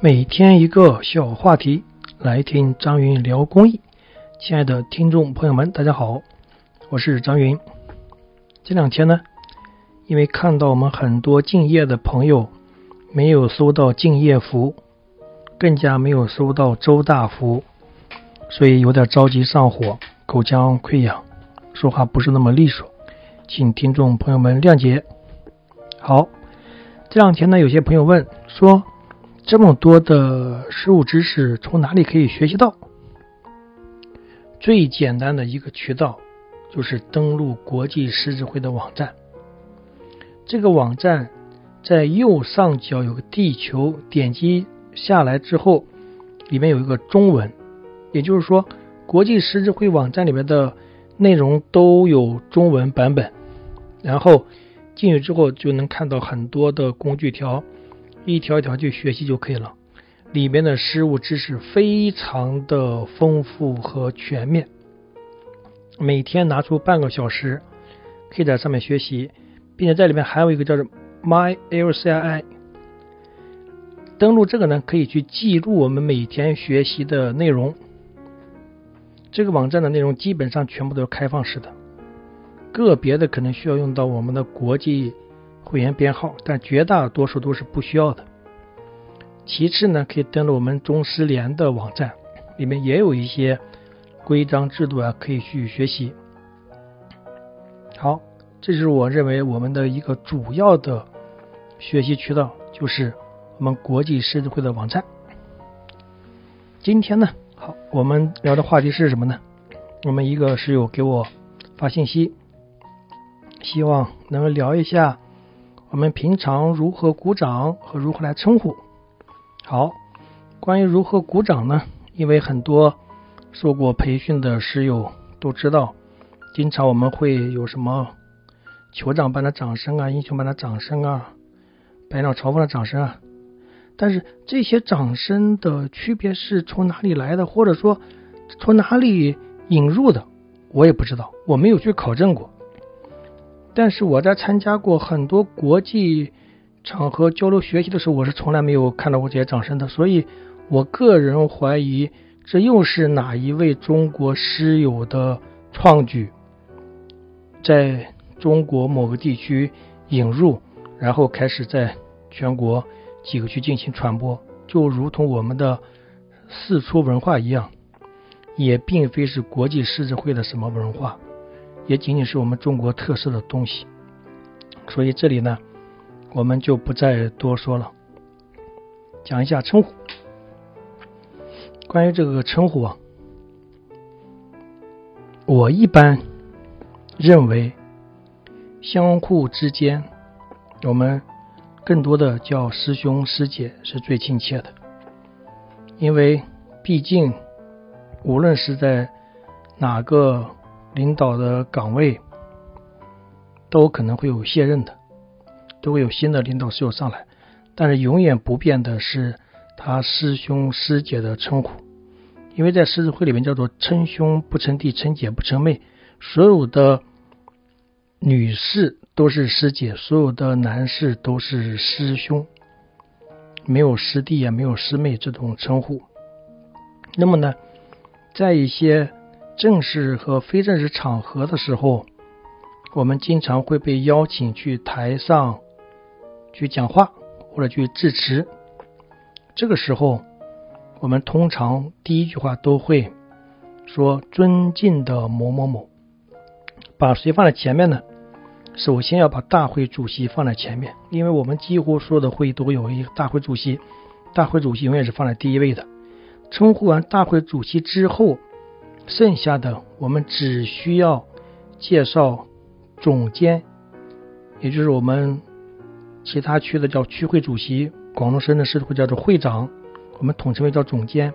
每天一个小话题，来听张云聊公益。亲爱的听众朋友们，大家好，我是张云。这两天呢，因为看到我们很多敬业的朋友没有收到敬业福，更加没有收到周大福，所以有点着急上火，口腔溃疡，说话不是那么利索，请听众朋友们谅解。好，这两天呢，有些朋友问说。这么多的实物知识从哪里可以学习到？最简单的一个渠道就是登录国际狮子会的网站。这个网站在右上角有个地球，点击下来之后，里面有一个中文，也就是说，国际狮子会网站里面的内容都有中文版本。然后进去之后就能看到很多的工具条。一条一条去学习就可以了，里面的实物知识非常的丰富和全面。每天拿出半个小时，可以在上面学习，并且在里面还有一个叫做 My LCI。登录这个呢，可以去记录我们每天学习的内容。这个网站的内容基本上全部都是开放式的，个别的可能需要用到我们的国际。会员编号，但绝大多数都是不需要的。其次呢，可以登录我们中师联的网站，里面也有一些规章制度啊，可以去学习。好，这是我认为我们的一个主要的学习渠道，就是我们国际狮子会的网站。今天呢，好，我们聊的话题是什么呢？我们一个室友给我发信息，希望能聊一下。我们平常如何鼓掌和如何来称呼？好，关于如何鼓掌呢？因为很多受过培训的师友都知道，经常我们会有什么酋长般的掌声啊，英雄般的掌声啊，百鸟朝凤的掌声啊。但是这些掌声的区别是从哪里来的，或者说从哪里引入的，我也不知道，我没有去考证过。但是我在参加过很多国际场合交流学习的时候，我是从来没有看到过这些掌声的。所以，我个人怀疑这又是哪一位中国师友的创举，在中国某个地区引入，然后开始在全国几个区进行传播，就如同我们的四出文化一样，也并非是国际狮子会的什么文化。也仅仅是我们中国特色的东西，所以这里呢，我们就不再多说了，讲一下称呼。关于这个称呼啊，我一般认为，相互之间，我们更多的叫师兄师姐是最亲切的，因为毕竟无论是在哪个。领导的岗位都可能会有卸任的，都会有新的领导师有上来，但是永远不变的是他师兄师姐的称呼，因为在狮子会里面叫做称兄不称弟，称姐不称妹，所有的女士都是师姐，所有的男士都是师兄，没有师弟也没有师妹这种称呼。那么呢，在一些正式和非正式场合的时候，我们经常会被邀请去台上去讲话或者去致辞。这个时候，我们通常第一句话都会说“尊敬的某某某”，把谁放在前面呢？首先要把大会主席放在前面，因为我们几乎所有的会议都有一个大会主席，大会主席永远是放在第一位的。称呼完大会主席之后。剩下的我们只需要介绍总监，也就是我们其他区的叫区会主席，广东深圳市会叫做会长，我们统称为叫总监。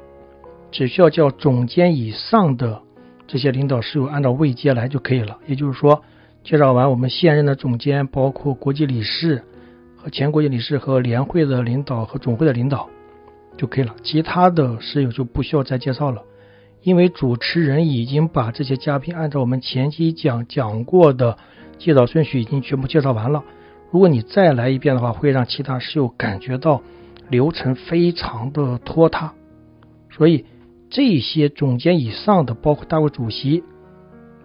只需要叫总监以上的这些领导室友按照位阶来就可以了。也就是说，介绍完我们现任的总监，包括国际理事和前国际理事和联会的领导和总会的领导就可以了。其他的室友就不需要再介绍了。因为主持人已经把这些嘉宾按照我们前期讲讲过的介绍顺序已经全部介绍完了。如果你再来一遍的话，会让其他室友感觉到流程非常的拖沓，所以这些总监以上的，包括大会主席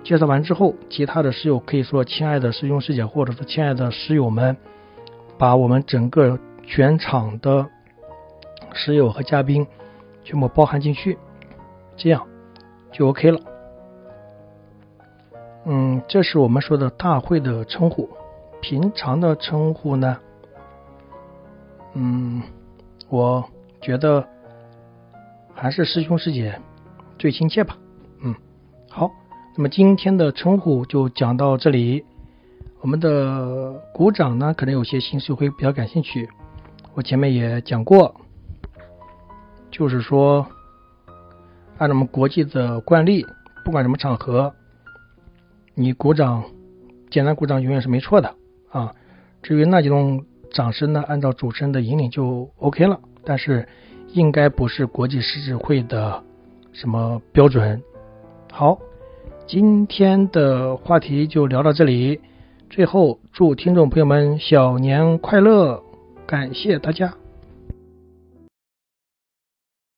介绍完之后，其他的室友可以说：“亲爱的师兄师姐，或者是亲爱的室友们，把我们整个全场的室友和嘉宾全部包含进去，这样就 OK 了。”嗯，这是我们说的大会的称呼。平常的称呼呢？嗯，我觉得还是师兄师姐最亲切吧。嗯，好，那么今天的称呼就讲到这里。我们的鼓掌呢，可能有些新师会比较感兴趣。我前面也讲过，就是说，按照我们国际的惯例，不管什么场合。你鼓掌，简单鼓掌永远是没错的啊。至于那几种掌声呢，按照主持人的引领就 OK 了。但是应该不是国际狮子会的什么标准。好，今天的话题就聊到这里。最后祝听众朋友们小年快乐，感谢大家。